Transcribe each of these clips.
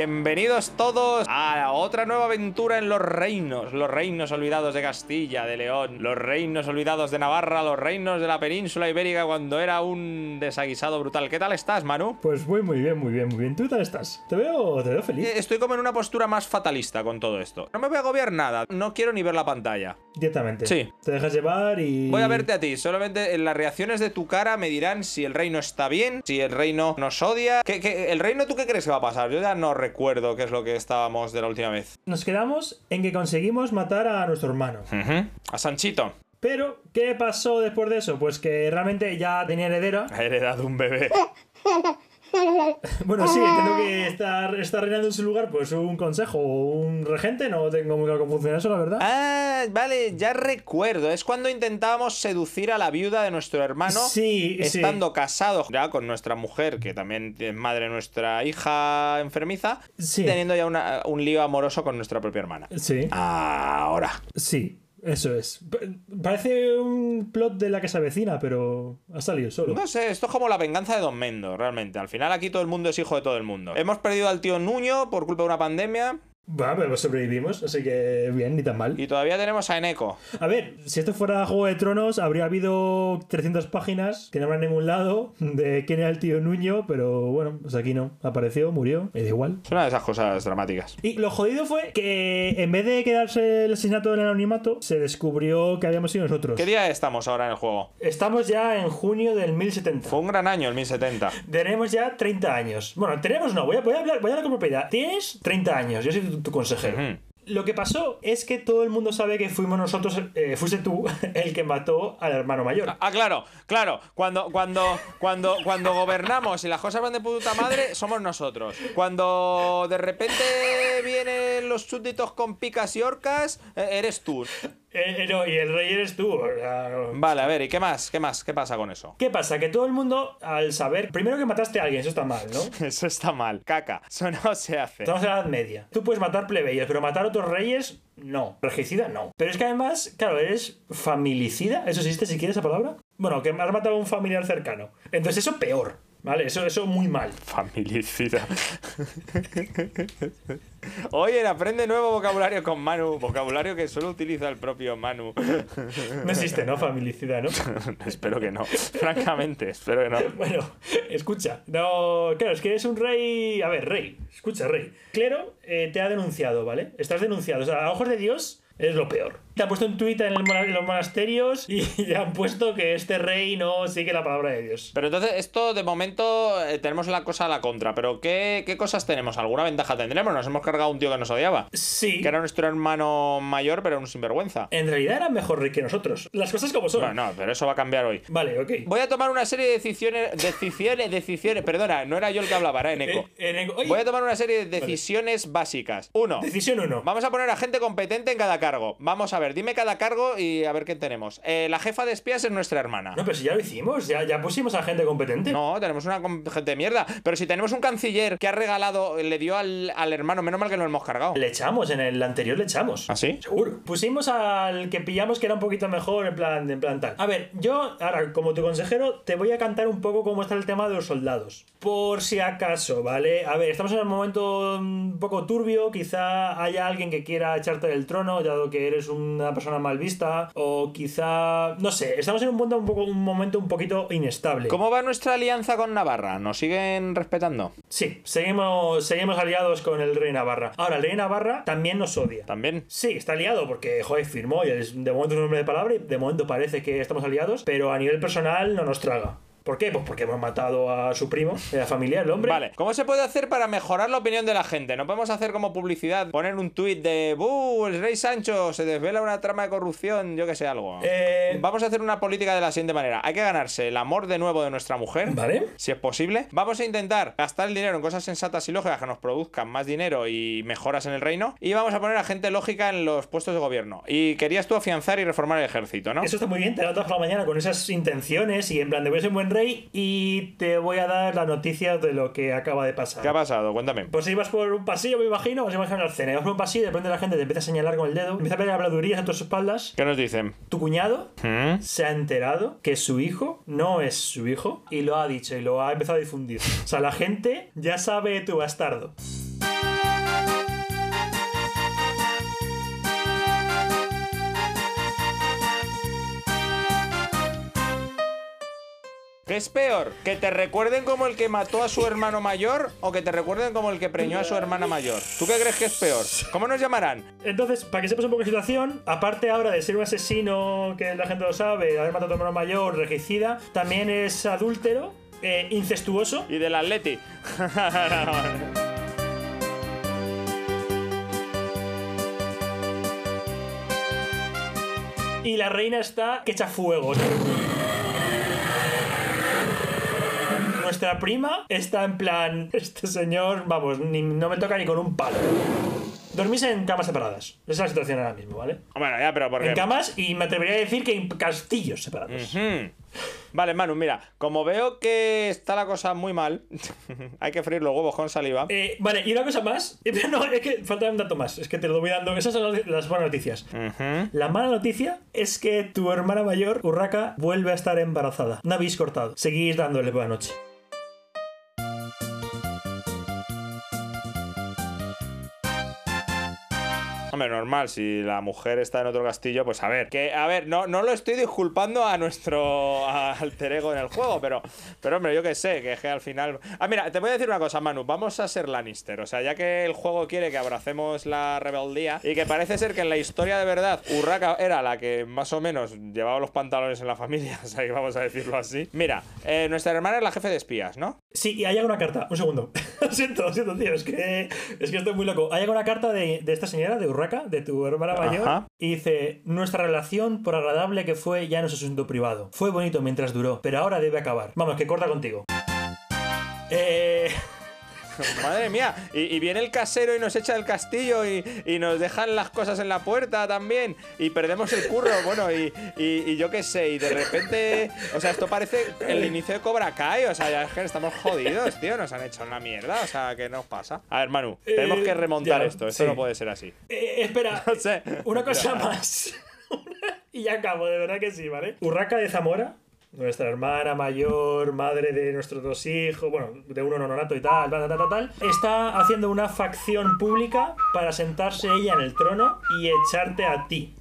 Bienvenidos todos a otra nueva aventura en los reinos. Los reinos olvidados de Castilla, de León. Los reinos olvidados de Navarra. Los reinos de la península ibérica cuando era un desaguisado brutal. ¿Qué tal estás, Manu? Pues muy, muy bien, muy bien, muy bien. ¿Tú qué tal estás? Te veo, te veo feliz. Eh, Estoy como en una postura más fatalista con todo esto. No me voy a agobiar nada. No quiero ni ver la pantalla. Directamente. Sí. Te dejas llevar y. Voy a verte a ti. Solamente en las reacciones de tu cara me dirán si el reino está bien, si el reino nos odia. ¿Qué, qué- el reino tú qué crees que va a pasar? Yo ya no recuerdo qué es lo que estábamos de la última vez. Nos quedamos en que conseguimos matar a nuestro hermano. A Sanchito. Pero, ¿qué pasó después de eso? Pues que realmente ya tenía heredera. Ha heredado un bebé. Bueno, sí, entiendo que está, está reinando en su lugar, pues un consejo o un regente. No tengo muy claro cómo funciona eso, la verdad. Ah, vale, ya recuerdo. Es cuando intentábamos seducir a la viuda de nuestro hermano. Sí, sí. Estando casado ya con nuestra mujer, que también es madre de nuestra hija enfermiza, Sí. teniendo ya una- un lío amoroso con nuestra propia hermana. Sí, Ahora. sí, eso es. Pa- Parece un plot de la que se avecina, pero ha salido solo. No sé, esto es como la venganza de Don Mendo, realmente. Al final aquí todo el mundo es hijo de todo el mundo. Hemos perdido al tío Nuño por culpa de una pandemia Va, pero sobrevivimos, así que bien, ni tan mal. y todavía tenemos a Eneco. A ver, si esto fuera Juego de Tronos, habría habido 300 páginas que no habrá en ningún lado de quién era el tío Nuño, pero bueno, pues aquí no. Apareció, murió, me da igual. Es una de esas cosas dramáticas. Y lo jodido fue que en vez de quedarse el asesinato del anonimato, se descubrió que habíamos sido nosotros. ¿Qué día estamos ahora en el juego? Estamos ya en junio del 1070. Fue un gran año, el 1070. Tenemos ya 30 años. Bueno, tenemos no, voy a, voy a hablar, voy a hablar con propiedad. Tienes 30 años, yo soy tu, tu consejero. Lo que pasó es que todo el mundo sabe que fuimos nosotros, eh, fuiste tú el que mató al hermano mayor. Ah, claro, claro. Cuando, cuando, cuando, cuando gobernamos y las cosas van de puta madre, somos nosotros. Cuando de repente vienen los súbditos con picas y orcas, eh, eres tú. Eh, eh, no, y el rey eres tú. o sea, Vale, a ver, ¿y qué más? ¿Qué más? ¿Qué pasa con eso? ¿Qué pasa? Que todo el mundo, al saber, primero que mataste a alguien, eso está mal, ¿no? Eso está mal. Caca. Eso no se hace. Estamos en la Edad Media. Tú puedes matar plebeyos, pero matar a otros reyes, no. Regicida, no. Pero es que además, claro, eres familicida. ¿Eso existe si quieres esa palabra? Bueno, que has matado a un familiar cercano. Entonces eso peor, ¿vale? Eso, eso muy mal. Familicida. Oye, aprende nuevo vocabulario con Manu. Vocabulario que solo utiliza el propio Manu. No existe, ¿no? Familicida, ¿no? espero que no. Francamente, espero que no. Bueno, escucha. No, claro, es que eres un rey. A ver, rey. Escucha, rey. Clero eh, te ha denunciado, ¿vale? Estás denunciado. O sea, a ojos de Dios, es lo peor. Te han puesto un tuit en, en los monasterios y le han puesto que este rey no sigue la palabra de Dios. Pero entonces, esto de momento eh, tenemos la cosa a la contra. Pero ¿qué, ¿qué cosas tenemos? ¿Alguna ventaja tendremos? Nos hemos cargado a un tío que nos odiaba. Sí. Que era nuestro hermano mayor, pero un sinvergüenza. En realidad era mejor rey que nosotros. Las cosas como son. No, no, pero eso va a cambiar hoy. Vale, ok. Voy a tomar una serie de decisiones. Decisiones, decisiones. Perdona, no era yo el que hablaba, era Eneco. Eh, en- Voy a tomar una serie de decisiones básicas. Uno. Decisión 1. Vamos a poner a gente competente en cada cargo. Vamos a ver, dime cada cargo y a ver qué tenemos. Eh, la jefa de espías es nuestra hermana. No, pero si ya lo hicimos, ya, ya pusimos a gente competente. No, tenemos una gente de mierda. Pero si tenemos un canciller que ha regalado, le dio al, al hermano, menos mal que lo hemos cargado. Le echamos, en el anterior le echamos. ¿Ah, sí? Seguro. Pusimos al que pillamos que era un poquito mejor, en plan, en plan tal. A ver, yo, ahora, como tu consejero, te voy a cantar un poco cómo está el tema de los soldados. Por si acaso, ¿vale? A ver, estamos en un momento un poco turbio. Quizá haya alguien que quiera echarte del trono, que eres una persona mal vista. O quizá. No sé, estamos en un, punto, un, poco, un momento un poquito inestable. ¿Cómo va nuestra alianza con Navarra? ¿Nos siguen respetando? Sí, seguimos, seguimos aliados con el rey Navarra. Ahora, el rey Navarra también nos odia. ¿También? Sí, está aliado porque, joder, firmó y es de momento es un hombre de palabra y de momento parece que estamos aliados, pero a nivel personal no nos traga. ¿Por qué? Pues porque hemos matado a su primo, era familiar, el hombre. Vale, ¿cómo se puede hacer para mejorar la opinión de la gente? No podemos hacer como publicidad, poner un tuit de ¡Buh! El rey Sancho se desvela una trama de corrupción, yo que sé, algo. Eh, Vamos a hacer una política de la siguiente manera. Hay que ganarse el amor de nuevo de nuestra mujer. Vale. Si es posible, vamos a intentar gastar el dinero en cosas sensatas y lógicas que nos produzcan más dinero y mejoras en el reino. Y vamos a poner a gente lógica en los puestos de gobierno. Y querías tú afianzar y reformar el ejército, ¿no? Eso está muy bien, te levantas por la mañana con esas intenciones y en plan de voy a ser un buen rey y te voy a dar la noticia de lo que acaba de pasar. ¿Qué ha pasado? Cuéntame. Pues ibas por un pasillo, me imagino, vas a imaginar la escena. Ibas por un pasillo y de repente la gente te empieza a señalar con el dedo, empieza a pedir habladurías a tus espaldas. ¿Qué nos dicen? Tu cuñado ¿Mm? se ha enterado que su hijo no es su hijo y lo ha dicho y lo ha empezado a difundir. O sea, la gente ya sabe tu bastardo. ¿Qué es peor? ¿Que te recuerden como el que mató a su hermano mayor o que te recuerden como el que preñó a su hermana mayor? ¿Tú qué crees que es peor? ¿Cómo nos llamarán? Entonces, para que sepas un poco la situación, aparte ahora de ser un asesino que la gente lo sabe, de haber matado a tu hermano mayor, regicida, también es adúltero, eh, incestuoso. Y del Atleti. Y la reina está que echa fuego. Nuestra prima está en plan, este señor, vamos, ni- no me toca ni con un palo. Dormís en camas separadas. Esa es la situación ahora mismo, ¿vale? Bueno, ya, pero porque... En camas y me atrevería a decir que en castillos separados. Vale, Manu, mira, como veo que está la cosa muy mal, hay que freír los huevos con saliva. Eh, vale, y una cosa más. No, es que falta un dato más. Es que te lo voy dando. Esas son las, buenas noticias. La mala noticia es que tu hermana mayor, Urraca, vuelve a estar embarazada. No habéis cortado. Seguís dándole buena noche. Hombre, normal, si la mujer está en otro castillo, pues a ver, que a ver, no, no lo estoy disculpando a nuestro alter ego en el juego, pero, pero hombre, yo que sé, que al final. Ah, mira, te voy a decir una cosa, Manu, vamos a ser Lannister. O sea, ya que el juego quiere que abracemos la rebeldía y que parece ser que en la historia de verdad Urraca era la que más o menos llevaba los pantalones en la familia, o sea, vamos a decirlo así. Mira, eh, nuestra hermana es la jefe de espías, ¿no? Sí, y hay llegado una carta. Un segundo. lo siento, lo siento, tío. Es que, es que estoy muy loco. Ha llegado una carta de, de esta señora, de Urraca, de tu hermana mayor. Ajá. Y dice: Nuestra relación, por agradable que fue, ya no es asunto privado. Fue bonito mientras duró, pero ahora debe acabar. Vamos, que corta contigo. Eh. Madre mía, y, y viene el casero y nos echa del castillo y, y nos dejan las cosas en la puerta también y perdemos el curro, bueno, y, yo qué sé, y de repente, o sea, esto parece el inicio de Cobra Kai, o sea, ya es que estamos jodidos, tío, nos han hecho una mierda, o sea, ¿qué nos pasa? A ver, Manu, tenemos Eh, que remontar ya, esto, esto sí. no puede ser así. Eh, espera, No sé. una cosa más. y ya acabo, de verdad que sí, ¿vale? Urraca de Zamora, nuestra hermana mayor, madre de nuestros dos hijos, bueno, de uno nonato y tal, tal, tal, tal, está haciendo una facción pública para sentarse ella en el trono y echarte a ti.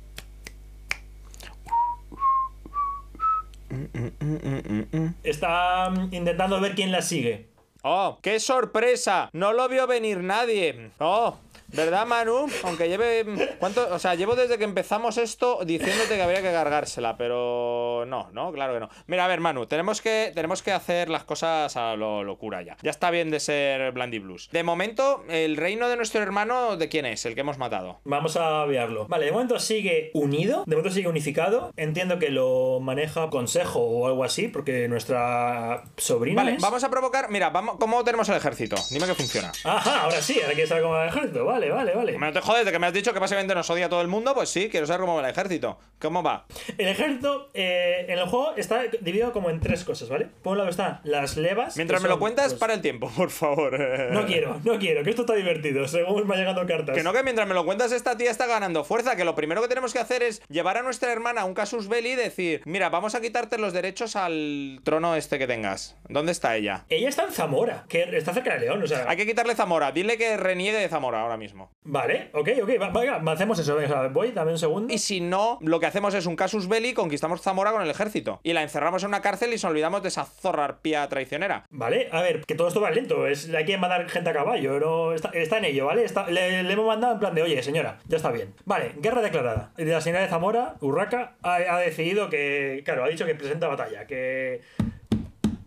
Está mm, intentando ver quién la sigue. ¡Oh, qué sorpresa! No lo vio venir nadie. ¡Oh! ¿Verdad, Manu? Aunque lleve. ¿Cuánto? O sea, llevo desde que empezamos esto diciéndote que habría que cargársela, pero. No, no, claro que no. Mira, a ver, Manu, tenemos que, tenemos que hacer las cosas a lo locura ya. Ya está bien de ser Blandy Blues. De momento, el reino de nuestro hermano, ¿de quién es? El que hemos matado. Vamos a verlo. Vale, de momento sigue unido, de momento sigue unificado. Entiendo que lo maneja consejo o algo así, porque nuestra sobrina. Vale, es- vamos a provocar. Mira, vamos, ¿cómo tenemos el ejército? Dime que funciona. Ajá, ahora sí, ahora quieres saber cómo el ejército. Vale, vale, vale. No te jodes de que me has dicho que básicamente nos odia todo el mundo, pues sí, quiero saber cómo va el ejército. ¿Cómo va? El ejército eh, en el juego está dividido como en tres cosas, ¿vale? Por un lado están las levas. Mientras me lo cuentas, pues, para el tiempo, por favor. No quiero, no quiero, que esto está divertido, según me llegando cartas. Que no, que mientras me lo cuentas, esta tía está ganando fuerza. Que lo primero que tenemos que hacer es llevar a nuestra hermana a un casus belli y decir: Mira, vamos a quitarte los derechos al trono este que tengas. ¿Dónde está ella? Ella está en Zamora, que está cerca de León, o sea. Hay que quitarle Zamora. Dile que reniegue de Zamora ahora mismo. Vale, ok, ok, va- venga, hacemos eso, venga, voy, dame un segundo. Y si no, lo que hacemos es un casus belli, conquistamos Zamora con el ejército. Y la encerramos en una cárcel y nos olvidamos de esa zorra arpía traicionera. Vale, a ver, que todo esto va lento. Es, hay que mandar gente a caballo. No, está, está en ello, ¿vale? Está- le, le hemos mandado en plan de, oye, señora, ya está bien. Vale, guerra declarada. La señora de Zamora, Urraca, ha, ha decidido que, claro, ha dicho que presenta batalla. Que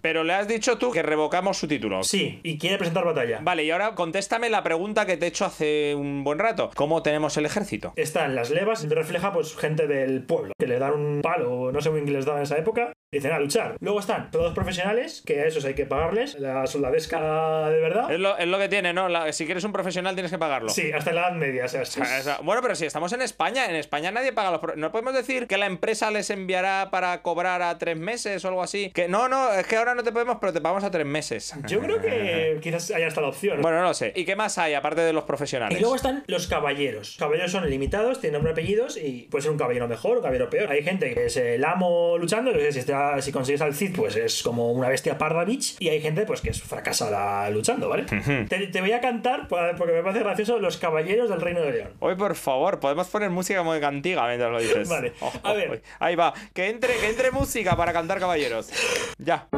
Pero le has dicho tú que revocamos su título. sí, y quiere presentar batalla. Vale, y ahora contéstame la pregunta que te he hecho hace un buen rato. ¿Cómo tenemos el ejército? Están las levas, refleja pues gente del pueblo, que le dan un palo, no sé muy bien qué les daban en esa época, dicen a luchar. Luego están todos profesionales, que a esos hay que pagarles, la soldadesca de verdad. Es lo, es lo que tiene, ¿no? La- si quieres un profesional tienes que pagarlo. Sí, hasta la edad media, o sea, es- Bueno, pero si estamos en España, en España nadie paga los... pro- No podemos decir que la empresa les enviará para cobrar a tres meses o algo así. Que no, no, es que ahora no te podemos, pero te pagamos a tres meses. Yo creo que quizás haya hasta la opción. Bueno, no lo sé. ¿Y qué más hay aparte de los profesionales? Y luego están los caballeros. Los caballeros son limitados, tienen nombre y apellidos y puede ser un caballero mejor o un caballero peor. Hay gente que es el amo luchando, si, si consigues al Cid, pues es como una bestia parda bitch. Y hay gente pues que es fracasada luchando, ¿vale? Te, voy a cantar porque me parece gracioso Los Caballeros del Reino de León. Hoy, por favor, podemos poner música muy cantiga mientras lo dices. vale. A ver. Ahí va. Que entre, que entre música para cantar caballeros. Ya.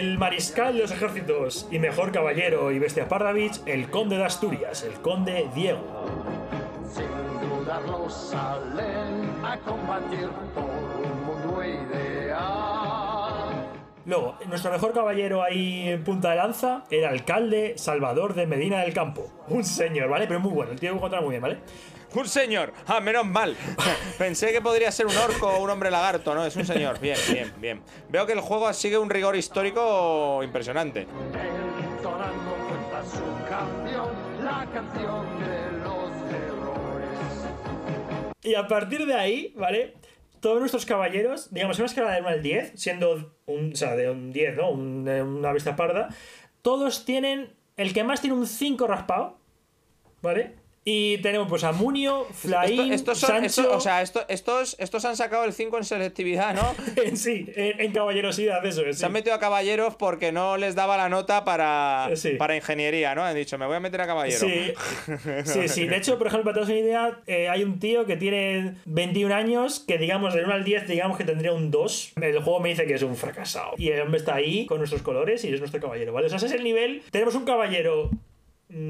el mariscal de los ejércitos y mejor caballero y bestia Pardavich, el conde de Asturias, el conde Diego. Sin dudarlo salen a combatir por un mundo ideal. Luego, nuestro mejor caballero ahí en punta de lanza, el alcalde Salvador de Medina del Campo. Un señor, ¿vale? Pero muy bueno, el tío que encontrar muy bien, ¿vale? Un señor. Ah, menos mal. Pensé que podría ser un orco o un hombre lagarto, ¿no? Es un señor. Bien, bien, bien. Veo que el juego sigue un rigor histórico impresionante. Entonando cuenta su canción, la canción Y a partir de ahí, ¿vale? Todos nuestros caballeros, digamos, en una escala de 1 al 10, siendo un, o sea, de un 10, ¿no? Un- una vista parda, todos tienen, el que más tiene un 5 raspado, ¿vale? Y tenemos pues a Munio, Esto- Flaín, estos son, Sancho, esto- o sea, esto- estos, estos han sacado el 5 en selectividad, ¿no? en sí, en, en caballerosidad, eso es. Se han metido a caballeros porque no les daba la nota para, Eh, sí. para ingeniería, ¿no? Han dicho, me voy a meter a caballero. Sí, sí, sí. De hecho, por ejemplo, para tener una idea, eh, hay un tío que tiene 21 años que, digamos, del 1 al 10, digamos que tendría un 2. El juego me dice que es un fracasado. Y el hombre está ahí con nuestros colores y es nuestro caballero, ¿vale? O sea, ese es el nivel. Tenemos un caballero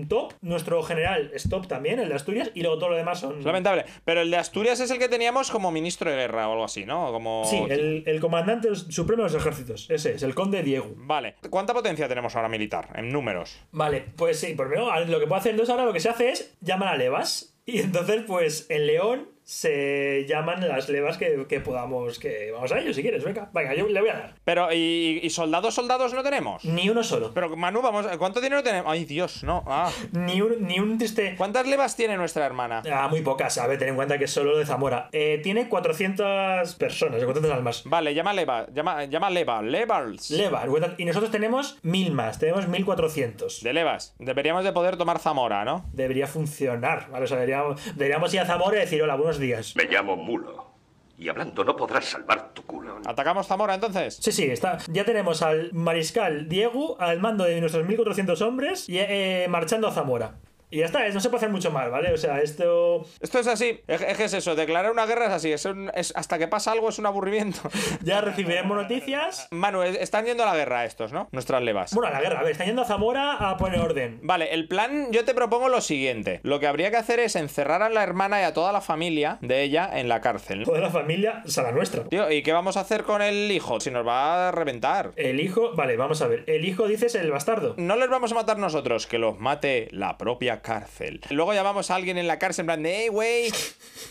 top, nuestro general es top también, el de Asturias, y luego todo lo demás son... Es lamentable. Pero el de Asturias es el que teníamos como ministro de guerra o algo así, ¿no? Como... Sí, el, el comandante supremo de los ejércitos. Ese es, el conde Diego. Vale. ¿Cuánta potencia tenemos ahora militar? En números. Vale, pues sí, por primero, lo que puedo hacer entonces ahora lo que se hace es llamar a levas. Y entonces, pues en León se llaman las levas que, que podamos. que Vamos a ello si quieres, venga. Venga, yo le voy a dar. Pero, ¿y, y soldados, soldados no tenemos? Ni uno solo. Pero, Manu, vamos, ¿cuánto dinero tenemos? Ay, Dios, no. Ah. Ni un, ni un triste. ¿Cuántas levas tiene nuestra hermana? Ah, muy pocas, ¿sabes? Ten en cuenta que es solo de Zamora. Eh, tiene 400 personas, 400 almas. Vale, llama leva, llama, llama leva, levas. Leva, y nosotros tenemos 1000 más, tenemos 1400. De levas. Deberíamos de poder tomar Zamora, ¿no? Debería funcionar, ¿vale? O sea, deberíamos, deberíamos ir a Zamora y decir: Hola, buenos días. Me llamo Mulo. Y hablando no podrás salvar tu culo. ¿Atacamos Zamora entonces? Sí, sí, está. Ya tenemos al mariscal Diego al mando de nuestros 1400 hombres y eh, marchando a Zamora. Y ya está, no se puede hacer mucho mal, ¿vale? O sea, esto Esto es así. Es, es eso. Declarar una guerra es así. Es un- es- hasta que pasa algo es un aburrimiento. ya recibiremos noticias. Manu, es- están yendo a la guerra estos, ¿no? Nuestras levas. Bueno, a la guerra, a ver, están yendo a Zamora a poner orden. Vale, el plan, yo te propongo lo siguiente. Lo que habría que hacer es encerrar a la hermana y a toda la familia de ella en la cárcel. Toda la familia, o sea, la nuestra. Tío, ¿y qué vamos a hacer con el hijo? Si nos va a reventar. El hijo, vale, vamos a ver. El hijo dices el bastardo. No les vamos a matar nosotros, que los mate la propia cárcel. Luego llamamos a alguien en la cárcel en plan de, hey, güey,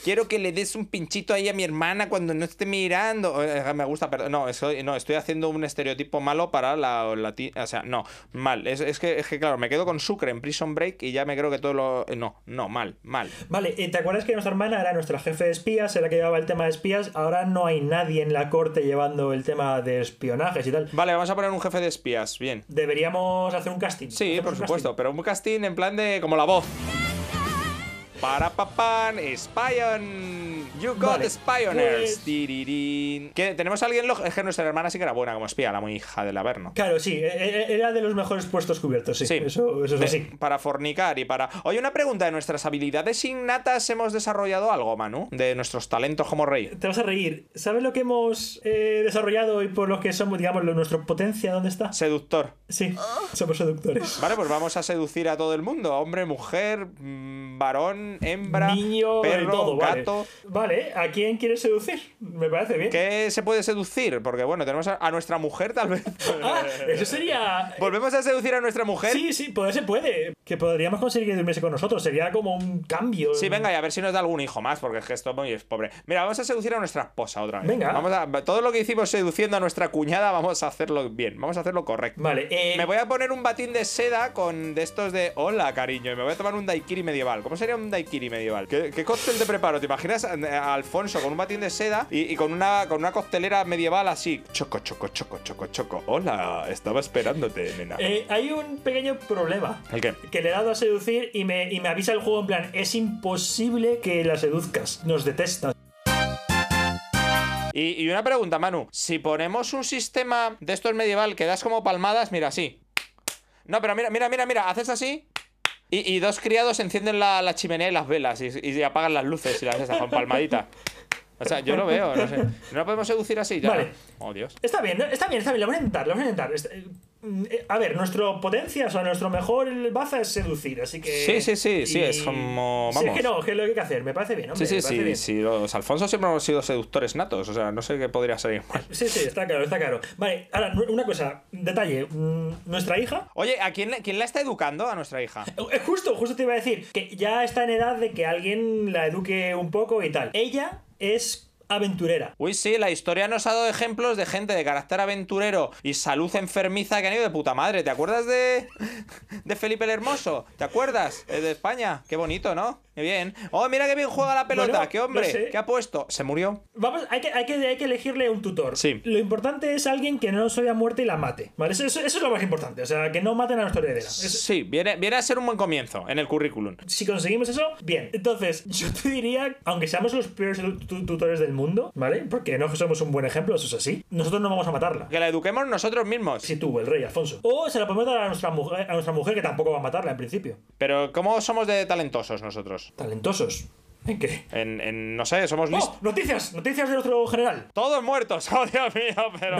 quiero que le des un pinchito ahí a mi hermana cuando no esté mirando. Eh, Me gusta, perdón. No, estoy, no, estoy haciendo un estereotipo malo para la, O sea, no, mal. Es, es que, es que, claro, me quedo con Sucre en Prison Break y ya me creo que todo lo. eh, No, no, mal, mal. Vale, ¿y ¿te acuerdas que nuestra hermana era nuestra jefe de espías? Era la que llevaba el tema de espías. Ahora no hay nadie en la corte llevando el tema de espionajes y tal. Vale, vamos a poner un jefe de espías, bien. Deberíamos hacer un casting. Sí, ¿Hacemos por supuesto, casting? pero un casting en plan de. como la voz. Para papan, Spion. You got Vale, Spioners. pues-. ¿Qué? ¿Tenemos a alguien loco? Es que nuestra hermana sí que era buena como espía, la muy hija del Averno. Claro, sí, e- e- era de los mejores puestos cubiertos, sí. Sí. Eso, eso es De- así. Para fornicar y para. Oye, una pregunta: ¿de nuestras habilidades innatas hemos desarrollado algo, Manu? De nuestros talentos como rey. Te vas a reír. ¿Sabes lo que hemos eh, desarrollado y por lo que somos, digamos, lo- nuestra potencia? ¿Dónde está? Seductor. Sí, somos seductores. Vale, pues vamos a seducir a todo el mundo: hombre, mujer, mm, varón, hembra, Niño, perro, todo, gato. Vale, ¿a quién quieres seducir? Me parece bien. ¿Qué se puede seducir? Porque bueno, tenemos a, a nuestra mujer tal vez. Ah, eso sería... ¿Volvemos a seducir a nuestra mujer? Sí, sí, poder se puede. Que podríamos conseguir que durmiese con nosotros. Sería como un cambio. Sí, venga, y a ver si nos da algún hijo más, porque es que esto muy es pobre. Mira, vamos a seducir a nuestra esposa otra vez. Venga. Vamos a, todo lo que hicimos seduciendo a nuestra cuñada, vamos a hacerlo bien, vamos a hacerlo correcto. Vale, eh, Me voy a poner un batín de seda con de estos de hola, cariño, y me voy a tomar un daiquiri medieval. ¿Cómo sería un daiquiri medieval? ¿Qué, qué cóctel te preparo? ¿Te imaginas a, a Alfonso con un batín de seda y, y con, una, con una medieval así? Choco, choco, choco, choco, choco. Hola, estaba esperándote, nena. eh, hay un pequeño problema. ¿El qué? Que le he dado a seducir y me, y me avisa el juego en plan, es imposible que la seduzcas. Nos detesta. Y, y una pregunta, Manu. Si ponemos un sistema de estos medieval que das como palmadas, mira, así. No, pero mira, mira, mira, mira, haces así. Y, y dos criados encienden la, chimenea y las velas y, apagan las luces y las esas con palmadita. O sea, yo lo veo, no sé. ¿No la podemos seducir así ya? Vale. Oh, Dios. Está bien, está bien, está bien, lo voy a intentar, lo voy a intentar. Este- eh, A ver, nuestro potencia, o sea, nuestro mejor baza es seducir, así que. Sí, sí, sí, sí, es como- Sí, es vamos. que no, que lo que hay que hacer, me parece bien, hombre. Sí, sí, sí, bien. sí. Los Alfonso siempre hemos sido seductores natos. O sea, no sé qué podría salir mal. Sí, sí, está claro, está claro. Vale, ahora, una cosa, detalle. mm, Nuestra hija. Oye, ¿a quién, quién la está educando a nuestra hija? eh, Justo, justo te iba a decir que ya está en edad de que alguien la eduque un poco y tal. Ella es aventurera. Uy, sí, la historia nos ha dado ejemplos de gente de carácter aventurero y salud enfermiza que han ido de puta madre. ¿Te acuerdas de, de Felipe el Hermoso? ¿Te acuerdas? Eh, De España. Qué bonito, ¿no? Qué bien. Oh, mira qué bien juega la pelota. Bueno, qué hombre. no sé. ¿Qué ha puesto? Se murió. Vamos, hay que, hay, que, hay que elegirle un tutor. Sí. Lo importante es alguien que no se a muerte y la mate. ¿Vale? Eso, eso- eso es lo más importante. O sea, que no maten a nuestra heredera. Es- Sí, viene, viene a ser un buen comienzo en el currículum. si conseguimos eso, bien. Entonces, yo te diría, aunque seamos los peores tu- tu- tutores del mundo, ¿vale? Porque no somos un buen ejemplo, eso es así. Nosotros no vamos a matarla. Que la eduquemos nosotros mismos. Si tú, el rey Alfonso. O se la podemos dar a nuestra mujer, a nuestra mujer que tampoco va a matarla en principio. Pero ¿cómo somos de talentosos nosotros? Talentosos. ¿En qué? En, en- no sé, somos listos. ¡Oh! Noticias, noticias de nuestro general. Todos muertos, oh Dios mío, pero.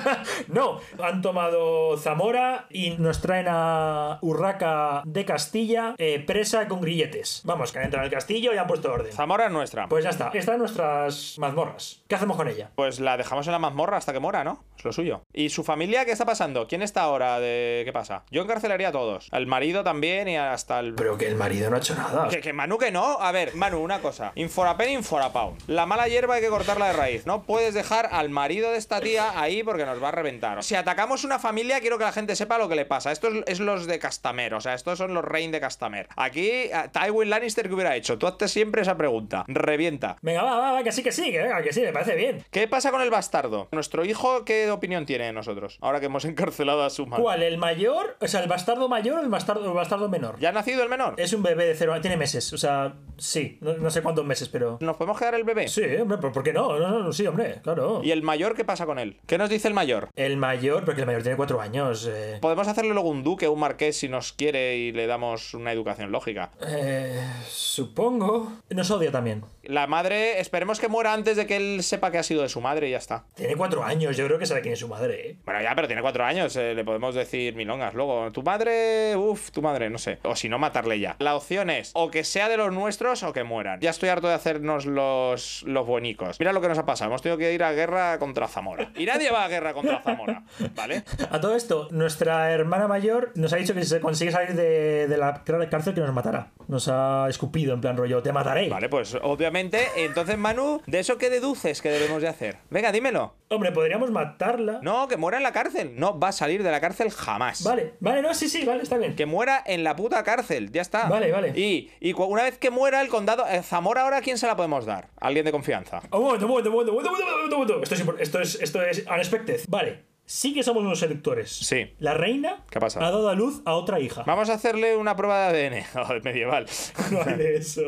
no, han tomado Zamora y nos traen a Urraca de Castilla eh, presa con grilletes. Vamos, que han entrado en el castillo y han puesto orden. Zamora es nuestra. Pues ya está, están nuestras mazmorras. ¿Qué hacemos con ella? Pues la dejamos en la mazmorra hasta que muera, ¿no? Es lo suyo. ¿Y su familia qué está pasando? ¿Quién está ahora de qué pasa? Yo encarcelaría a todos. Al marido también y hasta el. Pero que el marido no ha hecho nada. Que, que Manu que no. A ver, Manu, una cosa. Inforapen, inforapau. La mala hierba hay que cortarla de raíz. No puedes dejar al marido de esta tía ahí porque nos va a reventar. Si atacamos una familia, quiero que la gente sepa lo que le pasa. Estos es, los de Castamer. O sea, estos son los Rein de Castamer. Aquí, a Tywin Lannister, ¿qué hubiera hecho? Tú haces siempre esa pregunta. Revienta. Venga, va, va, va, que sí, que sí, que venga, que sí, me parece bien. ¿Qué pasa con el bastardo? Nuestro hijo, ¿qué opinión tiene de nosotros? Ahora que hemos encarcelado a su madre. ¿Cuál? ¿El mayor? O sea, ¿el bastardo mayor o el bastardo, el bastardo menor? ¿Ya ha nacido el menor? Es un bebé de cero, tiene meses. O sea, sí, no, no sé cuántos meses, pero. ¿Nos podemos quedar el bebé? Sí, hombre, ¿por qué no? No, no, no, sí, hombre, claro. ¿Y el mayor qué pasa con él? ¿Qué nos dice el mayor? El mayor, porque el mayor tiene cuatro años. eh, Podemos hacerle luego un duque, un marqués si nos quiere y le damos una educación lógica. eh, supongo. Nos odia también. La madre, esperemos que muera antes de que él sepa que ha sido de su madre y ya está. Tiene cuatro años, yo creo que sabe quién es su madre, ¿eh? Bueno, ya, pero tiene cuatro años, eh, le podemos decir milongas luego. Tu madre, uff, tu madre, no sé. O si no, matarle ya. La opción es o que sea de los nuestros o que mueran. Ya estoy harto de hacernos los, los buenicos. Mira lo que nos ha pasado, hemos tenido que ir a guerra contra Zamora. Y nadie va a guerra contra Zamora, ¿vale? A todo esto, nuestra hermana mayor nos ha dicho que si se consigue salir de, de la cárcel que nos matará. Nos ha escupido en plan rollo, te mataré. Vale, pues obviamente, entonces Manu, ¿de eso qué deduces que debemos de hacer? Venga, dímelo. Hombre, podríamos matarla. No, que muera en la cárcel. No va a salir de la cárcel jamás. Vale, vale, no, sí, sí, vale, está bien. Que muera en la puta cárcel, ya está. Vale, vale. Y, y una vez que muera el condado, Zamora ahora, ¿a quién se la podemos dar? Alguien de confianza. Un momento, un momento, un momento, un momento, un momento, un momento. Esto es, esto es, esto es unexpected. Vale, sí que somos unos seductores. Sí. La reina ¿Qué pasa? ha dado a luz a otra hija. Vamos a hacerle una prueba de ADN oh, medieval. No hay de eso.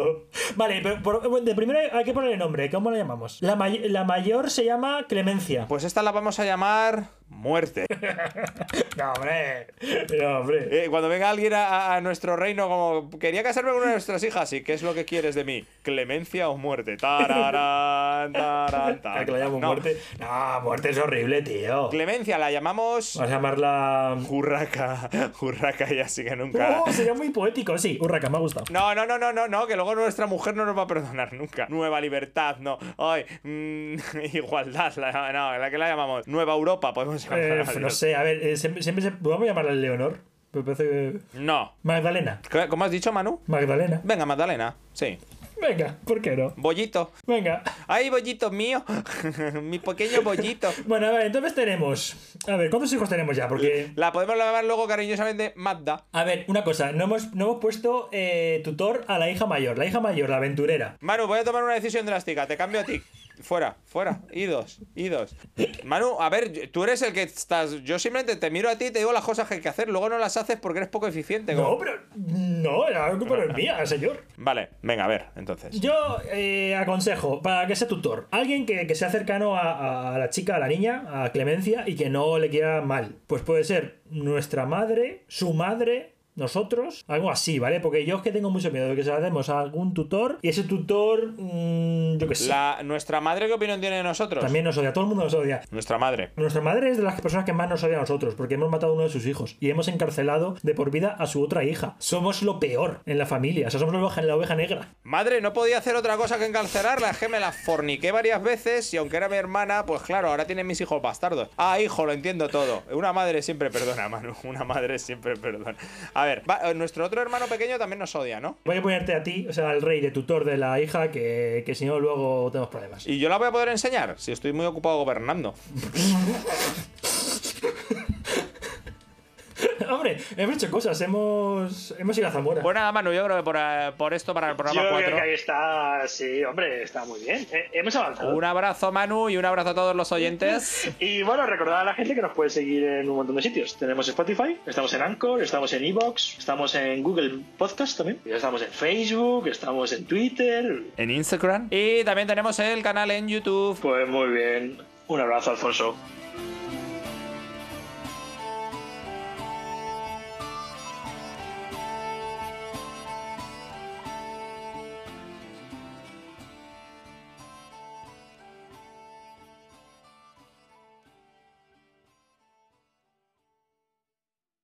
Vale, pero por- de primero hay que ponerle nombre. ¿Cómo la llamamos? La, may- la mayor se llama Clemencia. Pues esta la vamos a llamar muerte. No, hombre. No, hombre. Eh, cuando venga alguien a, a nuestro reino como quería casarme con una de nuestras hijas, ¿y qué es lo que quieres de mí? ¿Clemencia o muerte? Tararán, tarán, ¿A tarán. que la llamo No, muerte? No, muerte es horrible, tío. Clemencia la llamamos Vas a llamarla. Urraca. Urraca ya sí que nunca. Oh, sería muy poético, sí. Urraca, me ha gustado. No, no, no, no, no, no, que luego nuestra mujer no nos va a perdonar nunca. Nueva libertad, no. Ay, mm, igualdad, la, no, la que la llamamos. Nueva Europa, podemos. Eh, no sé, a ver, eh, siempre, siempre se. Vamos a llamarla Leonor. Me parece que- No. Magdalena. ¿Qué- ¿Cómo has dicho, Manu? Magdalena. Venga, Magdalena. Sí. Venga, ¿por qué no? Bollito. Venga. Ay, bollito mío. Mi pequeño bollito. Bueno, a ver, entonces tenemos. A ver, ¿cuántos hijos tenemos ya? Porque. La podemos llamar luego cariñosamente Magda. A ver, una cosa, no hemos, no hemos puesto eh, tutor a la hija mayor. La hija mayor, la aventurera. Manu, voy a tomar una decisión drástica. Te cambio a ti. Fuera, fuera. Idos, idos. Manu, a ver, tú eres el que estás. Yo simplemente te miro a ti y te digo las cosas que hay que hacer. Luego no las haces porque eres poco eficiente. como- No, pero. No, la culpa no es mía, señor. Vale, venga, a ver, entonces. Yo eh, aconsejo, para que sea tutor, alguien que, que sea cercano a, a la chica, a la niña, a Clemencia, y que no le quiera mal. Pues puede ser nuestra madre, su madre nosotros, algo así, ¿vale? Porque yo es que tengo mucho miedo de que se la demos a algún tutor y ese tutor, mm, yo qué sé, La, ¿Nuestra madre qué opinión tiene de nosotros? también nos odia, todo el mundo nos odia. Nuestra madre. Nuestra madre es de las personas que más nos odia a nosotros, porque hemos matado a uno de sus hijos y hemos encarcelado de por vida a su otra hija. Somos lo peor en la familia, o sea, somos la oveja, la oveja negra. Madre, no podía hacer otra cosa que encarcelarla. Es que me la forniqué varias veces y aunque era mi hermana, pues claro, ahora tienen mis hijos bastardos. Ah, hijo, lo entiendo todo. Una madre siempre perdona, Manu. Una madre siempre perdona. A ver, va, eh, nuestro otro hermano pequeño también nos odia, ¿no? Voy a ponerte a ti, o sea, al rey de tutor de la hija, que, que si no luego tenemos problemas. Y yo la voy a poder enseñar si estoy muy ocupado gobernando. Hombre, hemos hecho cosas, hemos, hemos ido a Zamora. Pues nada, Manu, yo creo que por, por esto, para el programa Yo creo 4. que ahí está, sí, hombre, está muy bien. Eh, hemos avanzado. Un abrazo, Manu, y un abrazo a todos los oyentes. Y bueno, recordad a la gente que nos puede seguir en un montón de sitios. Tenemos Spotify, estamos en Anchor, estamos en Evox, estamos en Google Podcast también, estamos en Facebook, estamos en Twitter. En Instagram. Y también tenemos el canal en YouTube. Pues muy bien. Un abrazo, Alfonso.